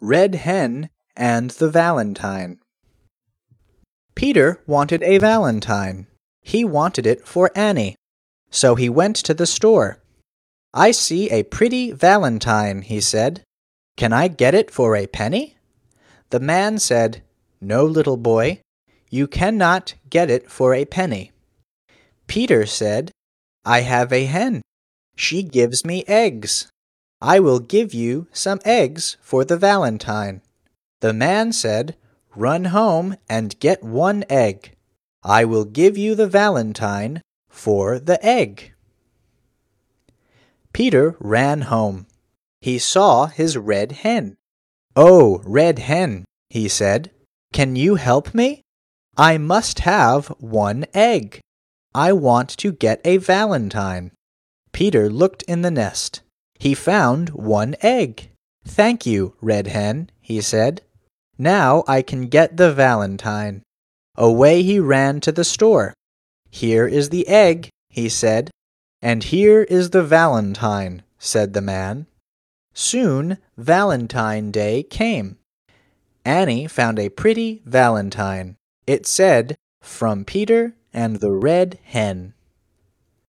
Red Hen and the Valentine. Peter wanted a valentine. He wanted it for Annie. So he went to the store. I see a pretty valentine, he said. Can I get it for a penny? The man said, No, little boy, you cannot get it for a penny. Peter said, I have a hen. She gives me eggs. I will give you some eggs for the valentine. The man said, Run home and get one egg. I will give you the valentine for the egg. Peter ran home. He saw his red hen. Oh, red hen, he said, can you help me? I must have one egg. I want to get a valentine. Peter looked in the nest. He found one egg. Thank you, Red Hen, he said. Now I can get the valentine. Away he ran to the store. Here is the egg, he said. And here is the valentine, said the man. Soon Valentine Day came. Annie found a pretty valentine. It said, From Peter and the Red Hen.